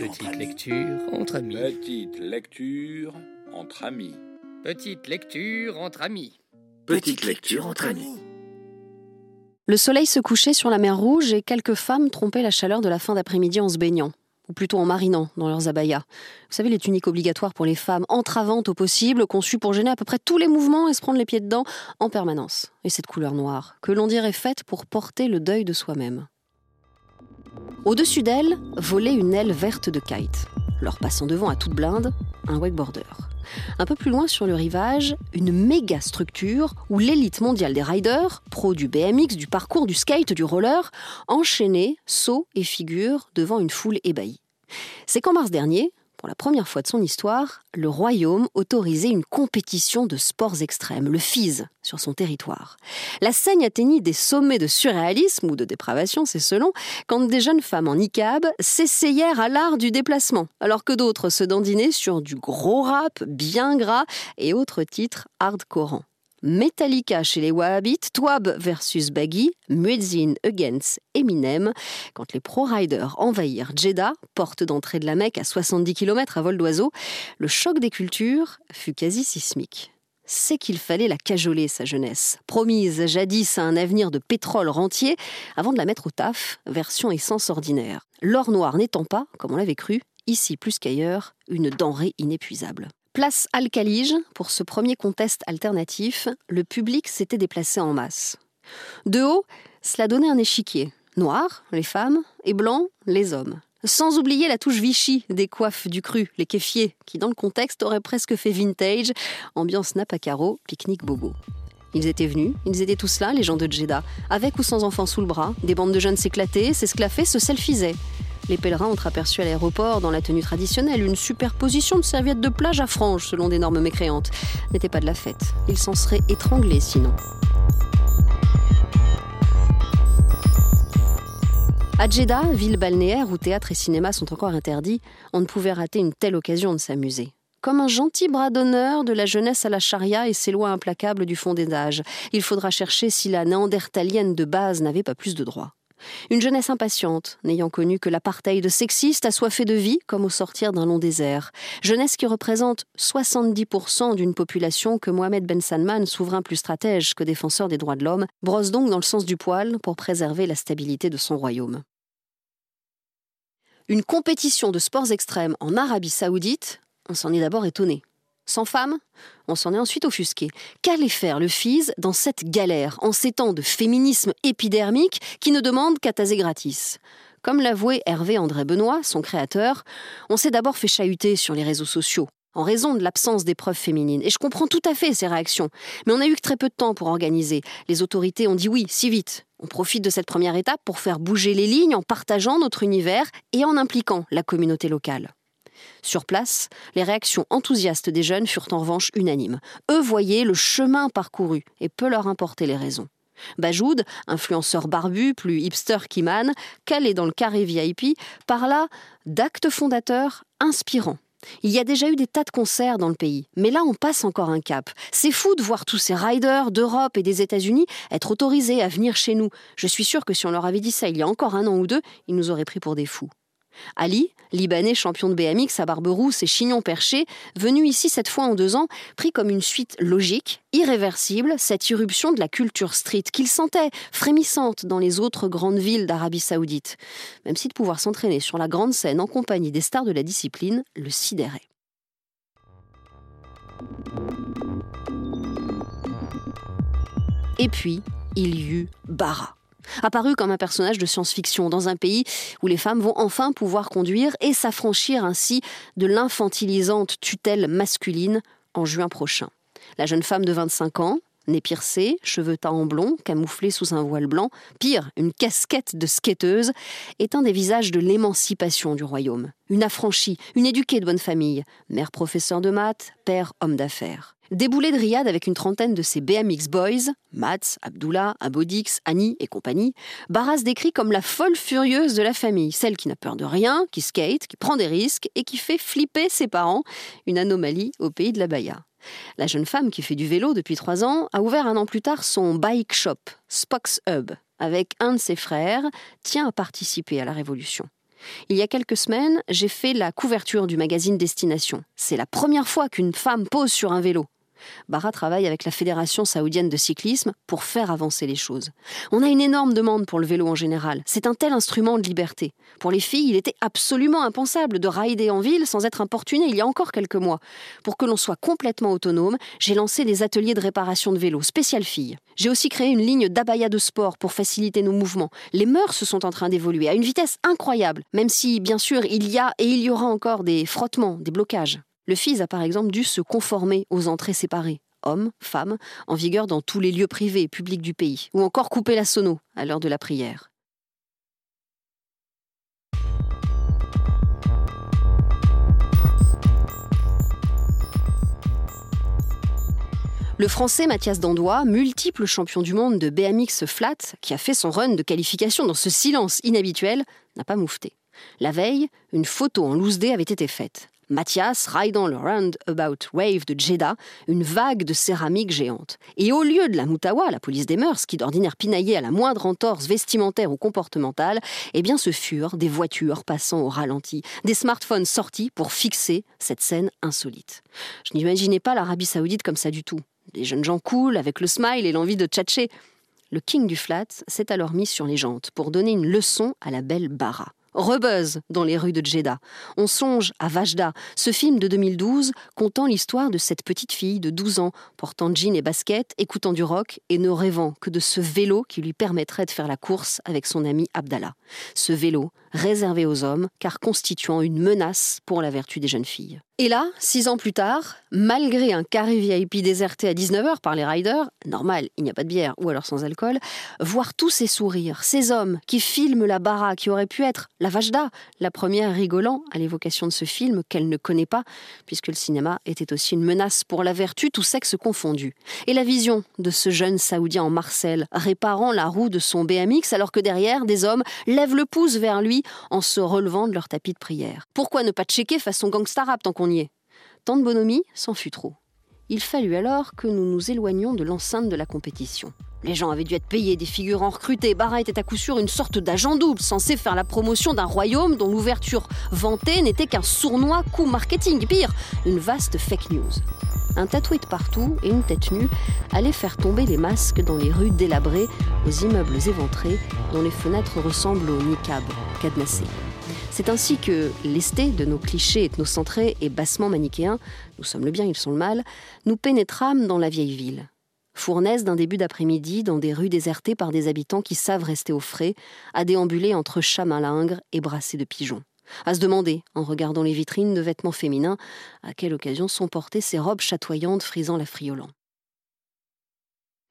Petite lecture entre amis. Petite lecture entre amis. Petite lecture entre amis. Petite lecture entre amis. Le soleil se couchait sur la mer Rouge et quelques femmes trompaient la chaleur de la fin d'après-midi en se baignant, ou plutôt en marinant dans leurs abayas. Vous savez, les tuniques obligatoires pour les femmes, entravantes au possible, conçues pour gêner à peu près tous les mouvements et se prendre les pieds dedans en permanence. Et cette couleur noire, que l'on dirait faite pour porter le deuil de soi-même. Au-dessus d'elle volait une aile verte de kite, leur passant devant à toute blinde un wakeboarder. Un peu plus loin sur le rivage, une méga structure où l'élite mondiale des riders, pro du BMX, du parcours, du skate, du roller, enchaînait sauts et figures devant une foule ébahie. C'est qu'en mars dernier, pour la première fois de son histoire, le royaume autorisait une compétition de sports extrêmes, le FIS, sur son territoire. La scène atteignit des sommets de surréalisme ou de dépravation, c'est selon, quand des jeunes femmes en niqab s'essayèrent à l'art du déplacement, alors que d'autres se dandinaient sur du gros rap bien gras et autres titres hardcorants. Metallica chez les Wahhabites, Twab versus Baggy, Muezzin against Eminem, quand les pro-riders envahirent Jeddah, porte d'entrée de la Mecque à 70 km à vol d'oiseau, le choc des cultures fut quasi sismique. C'est qu'il fallait la cajoler, sa jeunesse, promise jadis à un avenir de pétrole rentier, avant de la mettre au taf, version essence ordinaire. L'or noir n'étant pas, comme on l'avait cru, ici plus qu'ailleurs, une denrée inépuisable. Place Alcalige, pour ce premier contest alternatif, le public s'était déplacé en masse. De haut, cela donnait un échiquier. Noir, les femmes, et blanc, les hommes. Sans oublier la touche Vichy des coiffes du cru, les kéfiers, qui dans le contexte auraient presque fait vintage, ambiance nappe à carreaux, pique-nique bobo. Ils étaient venus, ils étaient tous là, les gens de Jeddah, avec ou sans enfants sous le bras, des bandes de jeunes s'éclataient, s'esclaffaient, se selfisaient. Les pèlerins ont aperçu à l'aéroport, dans la tenue traditionnelle, une superposition de serviettes de plage à franges, selon des normes mécréantes. N'était pas de la fête. Ils s'en seraient étranglés sinon. À Jeddah, ville balnéaire où théâtre et cinéma sont encore interdits, on ne pouvait rater une telle occasion de s'amuser. Comme un gentil bras d'honneur de la jeunesse à la charia et ses lois implacables du fond des âges, il faudra chercher si la néandertalienne de base n'avait pas plus de droits. Une jeunesse impatiente, n'ayant connu que l'apartheid sexiste, assoiffée de vie comme au sortir d'un long désert. Jeunesse qui représente 70% d'une population que Mohamed Ben Salman, souverain plus stratège que défenseur des droits de l'homme, brosse donc dans le sens du poil pour préserver la stabilité de son royaume. Une compétition de sports extrêmes en Arabie saoudite, on s'en est d'abord étonné. Sans femme On s'en est ensuite offusqué. Qu'allait faire le FIS dans cette galère, en ces temps de féminisme épidermique qui ne demande qu'à taser gratis? Comme l'avouait Hervé André Benoît, son créateur, on s'est d'abord fait chahuter sur les réseaux sociaux, en raison de l'absence d'épreuves féminines. Et je comprends tout à fait ces réactions. Mais on a eu que très peu de temps pour organiser. Les autorités ont dit oui, si vite. On profite de cette première étape pour faire bouger les lignes en partageant notre univers et en impliquant la communauté locale. Sur place, les réactions enthousiastes des jeunes furent en revanche unanimes. Eux voyaient le chemin parcouru et peu leur importer les raisons. Bajoud, influenceur barbu, plus hipster qu'Iman, calé dans le carré VIP, parla d'actes fondateurs inspirants. Il y a déjà eu des tas de concerts dans le pays, mais là on passe encore un cap. C'est fou de voir tous ces riders d'Europe et des États-Unis être autorisés à venir chez nous. Je suis sûr que si on leur avait dit ça il y a encore un an ou deux, ils nous auraient pris pour des fous. Ali, Libanais champion de BMX à barbe rousse et chignon perché, venu ici cette fois en deux ans, prit comme une suite logique, irréversible, cette irruption de la culture street qu'il sentait frémissante dans les autres grandes villes d'Arabie saoudite, même si de pouvoir s'entraîner sur la grande scène en compagnie des stars de la discipline le sidérait. Et puis, il y eut Bara apparu comme un personnage de science-fiction dans un pays où les femmes vont enfin pouvoir conduire et s'affranchir ainsi de l'infantilisante tutelle masculine en juin prochain. La jeune femme de 25 ans, nez piercé, cheveux teint en blond, camouflé sous un voile blanc, pire, une casquette de skateuse, est un des visages de l'émancipation du royaume. Une affranchie, une éduquée de bonne famille, mère professeur de maths, père homme d'affaires. Déboulé de Riyad avec une trentaine de ses BMX boys, Mats, Abdullah, Abodix, Annie et compagnie, Barras décrit comme la folle furieuse de la famille, celle qui n'a peur de rien, qui skate, qui prend des risques et qui fait flipper ses parents, une anomalie au pays de la Baïa. La jeune femme qui fait du vélo depuis trois ans a ouvert un an plus tard son bike shop, Spox Hub, avec un de ses frères, tient à participer à la révolution. Il y a quelques semaines, j'ai fait la couverture du magazine Destination. C'est la première fois qu'une femme pose sur un vélo. Bara travaille avec la Fédération saoudienne de cyclisme pour faire avancer les choses. On a une énorme demande pour le vélo en général. C'est un tel instrument de liberté. Pour les filles, il était absolument impensable de rider en ville sans être importuné il y a encore quelques mois. Pour que l'on soit complètement autonome, j'ai lancé des ateliers de réparation de vélo spécial filles. J'ai aussi créé une ligne d'abaya de sport pour faciliter nos mouvements. Les mœurs sont en train d'évoluer à une vitesse incroyable, même si, bien sûr, il y a et il y aura encore des frottements, des blocages. Le FIS a par exemple dû se conformer aux entrées séparées, hommes, femmes, en vigueur dans tous les lieux privés et publics du pays, ou encore couper la sono à l'heure de la prière. Le français Mathias Dandois, multiple champion du monde de BMX flat, qui a fait son run de qualification dans ce silence inhabituel, n'a pas moufté. La veille, une photo en loose day avait été faite. Mathias ridant le Roundabout Wave de Jeddah, une vague de céramique géante. Et au lieu de la Moutawa, la police des mœurs, qui d'ordinaire pinaillait à la moindre entorse vestimentaire ou comportementale, eh bien ce furent des voitures passant au ralenti, des smartphones sortis pour fixer cette scène insolite. Je n'imaginais pas l'Arabie Saoudite comme ça du tout. Des jeunes gens cool, avec le smile et l'envie de tchatcher. Le king du flat s'est alors mis sur les jantes pour donner une leçon à la belle Bara rebuzz dans les rues de Jeddah. On songe à Vajda, ce film de 2012 contant l'histoire de cette petite fille de 12 ans, portant jean et basket, écoutant du rock et ne rêvant que de ce vélo qui lui permettrait de faire la course avec son ami Abdallah. Ce vélo réservé aux hommes, car constituant une menace pour la vertu des jeunes filles. Et là, six ans plus tard, malgré un carré VIP déserté à 19h par les riders, normal, il n'y a pas de bière ou alors sans alcool, voir tous ces sourires, ces hommes qui filment la bara qui aurait pu être la Vajda, la première rigolant à l'évocation de ce film qu'elle ne connaît pas, puisque le cinéma était aussi une menace pour la vertu, tout sexe confondu. Et la vision de ce jeune Saoudien en Marcel, réparant la roue de son BMX alors que derrière, des hommes lèvent le pouce vers lui en se relevant de leur tapis de prière. Pourquoi ne pas checker façon gangsta rap tant qu'on Tant de bonhomie, s'en fut trop. Il fallut alors que nous nous éloignions de l'enceinte de la compétition. Les gens avaient dû être payés, des figurants recrutés. Barra était à coup sûr une sorte d'agent double, censé faire la promotion d'un royaume dont l'ouverture vantée n'était qu'un sournois coup marketing. Pire, une vaste fake news. Un tatoué de partout et une tête nue allaient faire tomber les masques dans les rues délabrées, aux immeubles éventrés, dont les fenêtres ressemblent aux niqab cadenassés. C'est ainsi que, lestés de nos clichés ethnocentrés et bassement manichéens, nous sommes le bien, ils sont le mal, nous pénétrâmes dans la vieille ville. Fournaise d'un début d'après-midi dans des rues désertées par des habitants qui savent rester au frais, à déambuler entre chats malingres et brassés de pigeons à se demander, en regardant les vitrines de vêtements féminins, à quelle occasion sont portées ces robes chatoyantes frisant la friolant.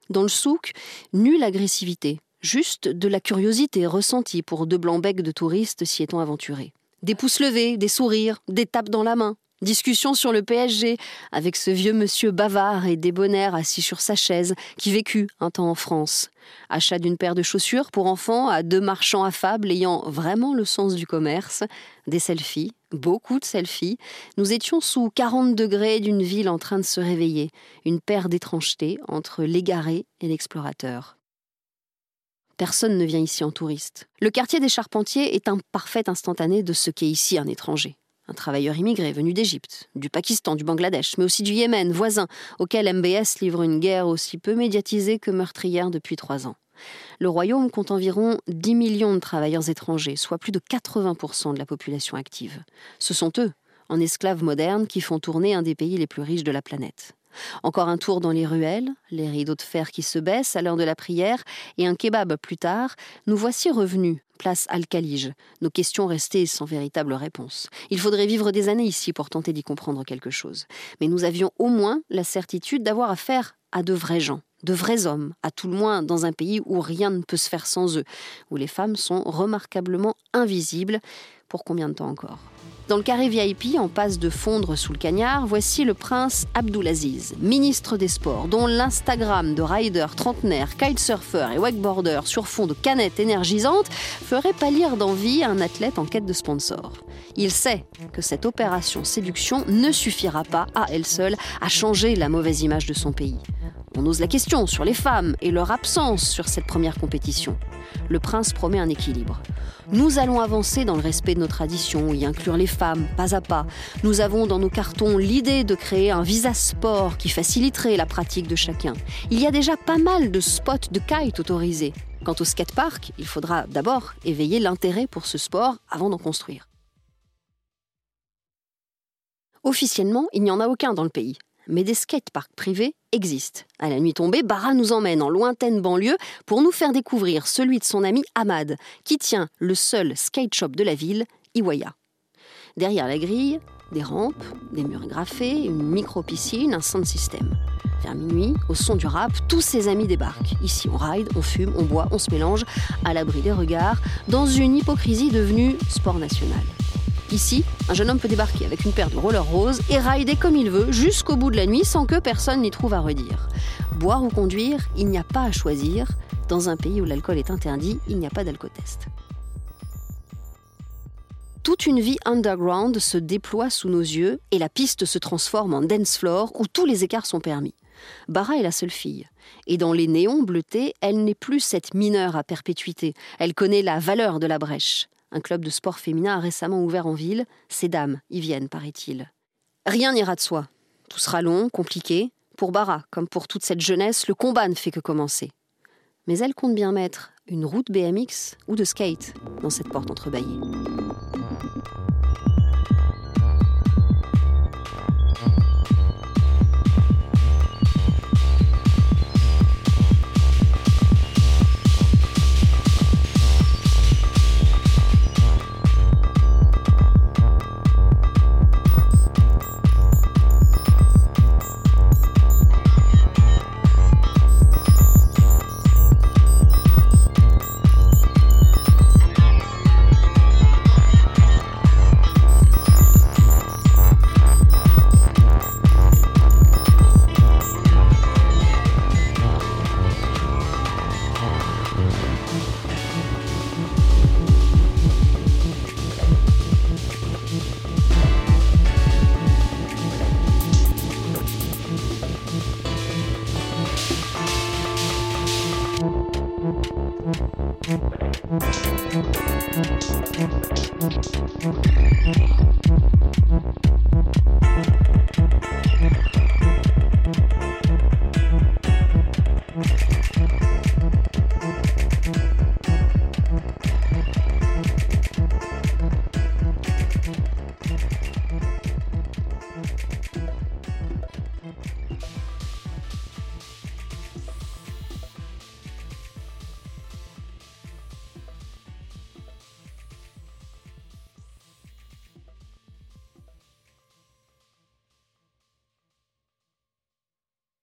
Dans le souk, nulle agressivité, juste de la curiosité ressentie pour deux blancs becs de touristes s'y étant aventurés. Des pouces levés, des sourires, des tapes dans la main, Discussion sur le PSG avec ce vieux monsieur bavard et débonnaire assis sur sa chaise qui vécut un temps en France. Achat d'une paire de chaussures pour enfants à deux marchands affables ayant vraiment le sens du commerce. Des selfies, beaucoup de selfies. Nous étions sous 40 degrés d'une ville en train de se réveiller. Une paire d'étrangetés entre l'égaré et l'explorateur. Personne ne vient ici en touriste. Le quartier des Charpentiers est un parfait instantané de ce qu'est ici un étranger un travailleur immigré venu d'Égypte, du Pakistan, du Bangladesh, mais aussi du Yémen, voisin, auquel MBS livre une guerre aussi peu médiatisée que meurtrière depuis trois ans. Le royaume compte environ 10 millions de travailleurs étrangers, soit plus de 80% de la population active. Ce sont eux, en esclaves modernes, qui font tourner un des pays les plus riches de la planète. Encore un tour dans les ruelles, les rideaux de fer qui se baissent à l'heure de la prière, et un kebab plus tard, nous voici revenus, place Al-Khalij, nos questions restées sans véritable réponse. Il faudrait vivre des années ici pour tenter d'y comprendre quelque chose. Mais nous avions au moins la certitude d'avoir affaire à de vrais gens, de vrais hommes, à tout le moins dans un pays où rien ne peut se faire sans eux, où les femmes sont remarquablement invisibles. Pour combien de temps encore? Dans le carré VIP, en passe de fondre sous le cagnard, voici le prince Abdulaziz, ministre des Sports, dont l'Instagram de riders trentenaires, kitesurfers et wakeboarders sur fond de canettes énergisantes ferait pâlir d'envie un athlète en quête de sponsor. Il sait que cette opération séduction ne suffira pas à elle seule à changer la mauvaise image de son pays. On ose la question sur les femmes et leur absence sur cette première compétition. Le prince promet un équilibre. Nous allons avancer dans le respect de nos traditions, y inclure les femmes, pas à pas. Nous avons dans nos cartons l'idée de créer un visa sport qui faciliterait la pratique de chacun. Il y a déjà pas mal de spots de kite autorisés. Quant au skatepark, il faudra d'abord éveiller l'intérêt pour ce sport avant d'en construire. Officiellement, il n'y en a aucun dans le pays, mais des skateparks privés existent. À la nuit tombée, Bara nous emmène en lointaine banlieue pour nous faire découvrir celui de son ami Ahmad, qui tient le seul skate shop de la ville, Iwaya. Derrière la grille, des rampes, des murs graffés, une micro-piscine, un sound system. Vers minuit, au son du rap, tous ses amis débarquent. Ici, on ride, on fume, on boit, on se mélange, à l'abri des regards, dans une hypocrisie devenue sport national. Ici, un jeune homme peut débarquer avec une paire de rollers roses et rider comme il veut jusqu'au bout de la nuit sans que personne n'y trouve à redire. Boire ou conduire, il n'y a pas à choisir. Dans un pays où l'alcool est interdit, il n'y a pas d'alcotest. Toute une vie underground se déploie sous nos yeux et la piste se transforme en dance floor où tous les écarts sont permis. Bara est la seule fille. Et dans les néons bleutés, elle n'est plus cette mineure à perpétuité. Elle connaît la valeur de la brèche. Un club de sport féminin a récemment ouvert en ville. Ces dames y viennent, paraît-il. Rien n'ira de soi. Tout sera long, compliqué. Pour Bara, comme pour toute cette jeunesse, le combat ne fait que commencer. Mais elle compte bien mettre une route BMX ou de skate dans cette porte entrebâillée.